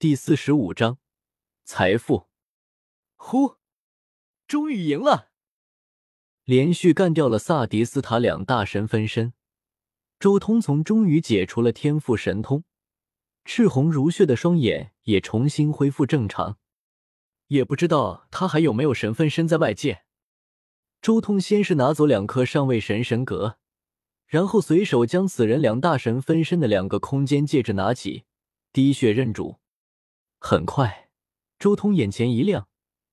第四十五章财富。呼，终于赢了！连续干掉了萨迪斯塔两大神分身，周通从终于解除了天赋神通，赤红如血的双眼也重新恢复正常。也不知道他还有没有神分身在外界。周通先是拿走两颗上位神神格，然后随手将此人两大神分身的两个空间戒指拿起，滴血认主。很快，周通眼前一亮，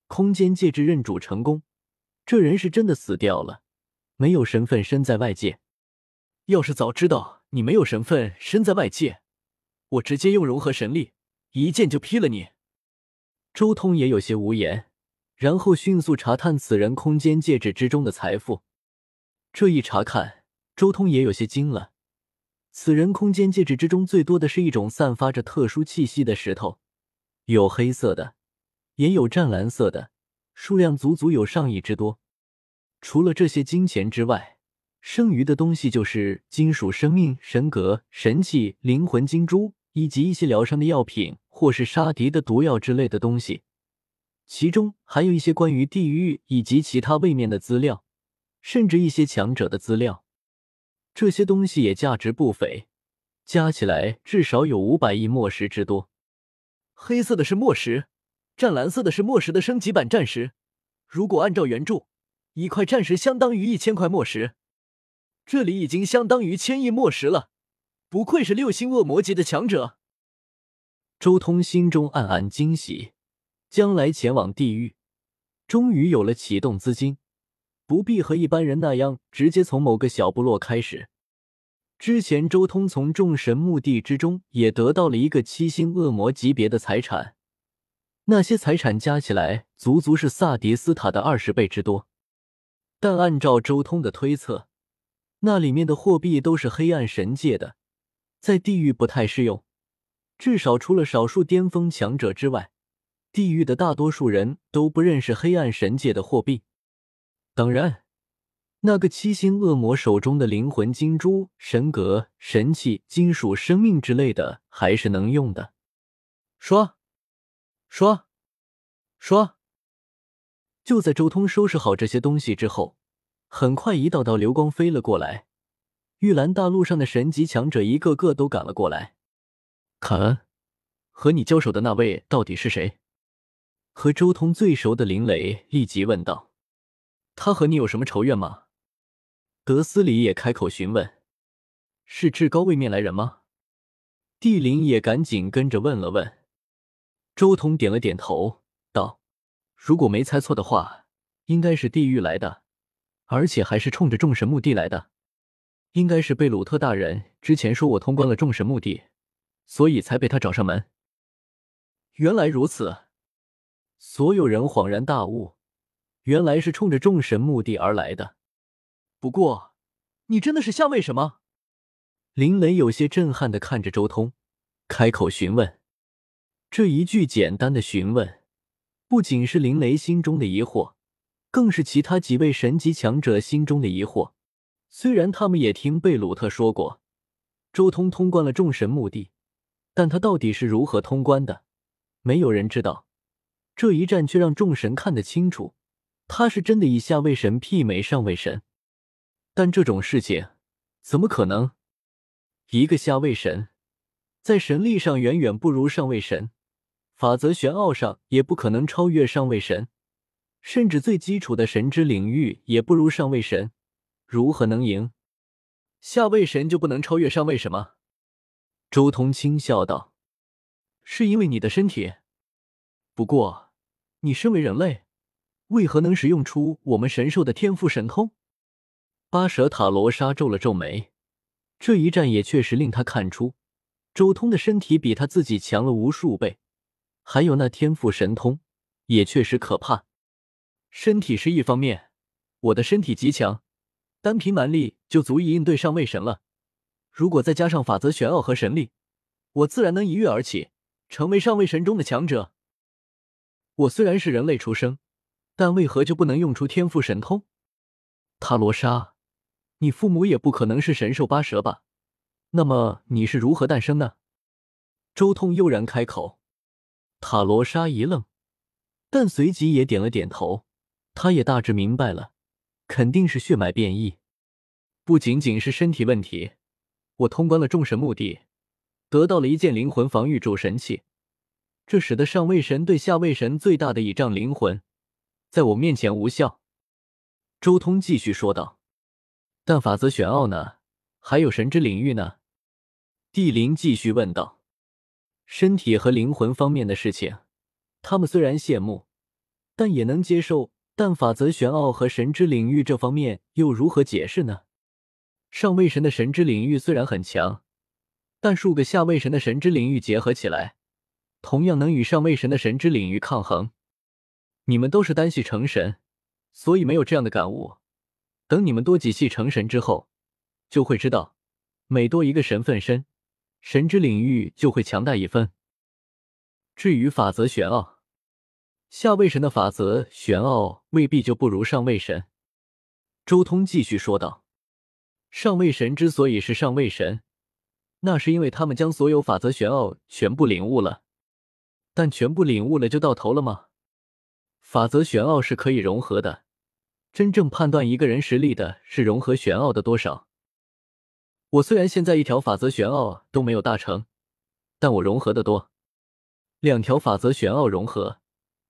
空间戒指认主成功。这人是真的死掉了，没有神分身在外界。要是早知道你没有神分身在外界，我直接用融合神力一剑就劈了你。周通也有些无言，然后迅速查探此人空间戒指之中的财富。这一查看，周通也有些惊了。此人空间戒指之中最多的是一种散发着特殊气息的石头，有黑色的，也有湛蓝色的，数量足足有上亿之多。除了这些金钱之外，剩余的东西就是金属生命、神格、神器、灵魂金珠，以及一些疗伤的药品。或是杀敌的毒药之类的东西，其中还有一些关于地狱以及其他位面的资料，甚至一些强者的资料。这些东西也价值不菲，加起来至少有五百亿墨石之多。黑色的是墨石，湛蓝色的是墨石的升级版战石。如果按照原著，一块战石相当于一千块墨石，这里已经相当于千亿墨石了。不愧是六星恶魔级的强者。周通心中暗暗惊喜，将来前往地狱，终于有了启动资金，不必和一般人那样直接从某个小部落开始。之前周通从众神墓地之中也得到了一个七星恶魔级别的财产，那些财产加起来足足是萨迪斯塔的二十倍之多。但按照周通的推测，那里面的货币都是黑暗神界的，在地狱不太适用。至少除了少数巅峰强者之外，地狱的大多数人都不认识黑暗神界的货币。当然，那个七星恶魔手中的灵魂金珠、神格、神器、金属生命之类的还是能用的。说，说，说。就在周通收拾好这些东西之后，很快一道道流光飞了过来，玉兰大陆上的神级强者一个个都赶了过来。凯恩，和你交手的那位到底是谁？和周通最熟的林雷立即问道：“他和你有什么仇怨吗？”德斯里也开口询问：“是至高位面来人吗？”帝林也赶紧跟着问了问。周通点了点头，道：“如果没猜错的话，应该是地狱来的，而且还是冲着众神墓地来的。应该是贝鲁特大人之前说我通关了众神墓地。”所以才被他找上门。原来如此，所有人恍然大悟，原来是冲着众神墓地而来的。不过，你真的是下位什么？林雷有些震撼的看着周通，开口询问。这一句简单的询问，不仅是林雷心中的疑惑，更是其他几位神级强者心中的疑惑。虽然他们也听贝鲁特说过，周通通关了众神墓地。但他到底是如何通关的？没有人知道。这一战却让众神看得清楚，他是真的以下位神媲美上位神。但这种事情怎么可能？一个下位神，在神力上远远不如上位神，法则玄奥上也不可能超越上位神，甚至最基础的神之领域也不如上位神，如何能赢？下位神就不能超越上位什么？周通轻笑道：“是因为你的身体。不过，你身为人类，为何能使用出我们神兽的天赋神通？”巴蛇塔罗莎皱了皱眉，这一战也确实令他看出，周通的身体比他自己强了无数倍，还有那天赋神通也确实可怕。身体是一方面，我的身体极强，单凭蛮力就足以应对上位神了。如果再加上法则玄奥和神力，我自然能一跃而起，成为上位神中的强者。我虽然是人类出生，但为何就不能用出天赋神通？塔罗莎，你父母也不可能是神兽八蛇吧？那么你是如何诞生的？周通悠然开口。塔罗莎一愣，但随即也点了点头。他也大致明白了，肯定是血脉变异，不仅仅是身体问题。我通关了众神墓地，得到了一件灵魂防御主神器，这使得上位神对下位神最大的倚仗灵魂，在我面前无效。周通继续说道：“但法则玄奥呢？还有神之领域呢？”帝灵继续问道：“身体和灵魂方面的事情，他们虽然羡慕，但也能接受。但法则玄奥和神之领域这方面又如何解释呢？上位神的神之领域虽然很强，但数个下位神的神之领域结合起来，同样能与上位神的神之领域抗衡。你们都是单系成神，所以没有这样的感悟。等你们多几系成神之后，就会知道，每多一个神分身。神之领域就会强大一分。至于法则玄奥，下位神的法则玄奥未必就不如上位神。周通继续说道：“上位神之所以是上位神，那是因为他们将所有法则玄奥全部领悟了。但全部领悟了就到头了吗？法则玄奥是可以融合的。真正判断一个人实力的是融合玄奥的多少。”我虽然现在一条法则玄奥都没有大成，但我融合的多。两条法则玄奥融合，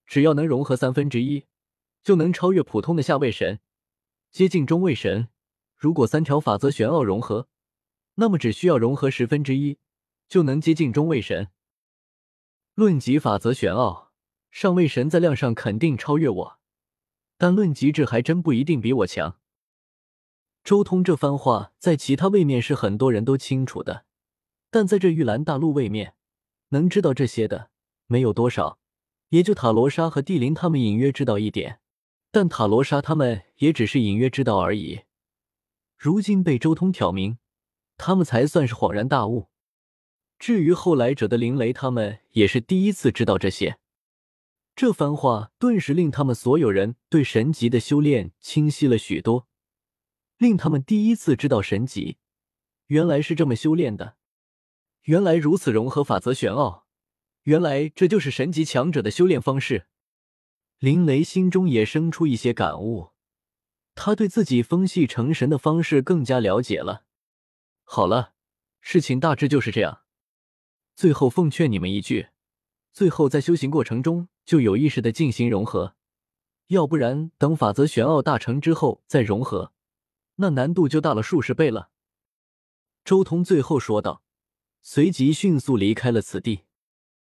只要能融合三分之一，就能超越普通的下位神，接近中位神。如果三条法则玄奥融合，那么只需要融合十分之一，就能接近中位神。论及法则玄奥，上位神在量上肯定超越我，但论极致还真不一定比我强。周通这番话在其他位面是很多人都清楚的，但在这玉兰大陆位面，能知道这些的没有多少，也就塔罗莎和帝林他们隐约知道一点，但塔罗莎他们也只是隐约知道而已。如今被周通挑明，他们才算是恍然大悟。至于后来者的灵雷，他们也是第一次知道这些。这番话顿时令他们所有人对神级的修炼清晰了许多。令他们第一次知道神级原来是这么修炼的，原来如此融合法则玄奥，原来这就是神级强者的修炼方式。林雷心中也生出一些感悟，他对自己封系成神的方式更加了解了。好了，事情大致就是这样。最后奉劝你们一句，最后在修行过程中就有意识的进行融合，要不然等法则玄奥大成之后再融合。那难度就大了数十倍了。”周通最后说道，随即迅速离开了此地。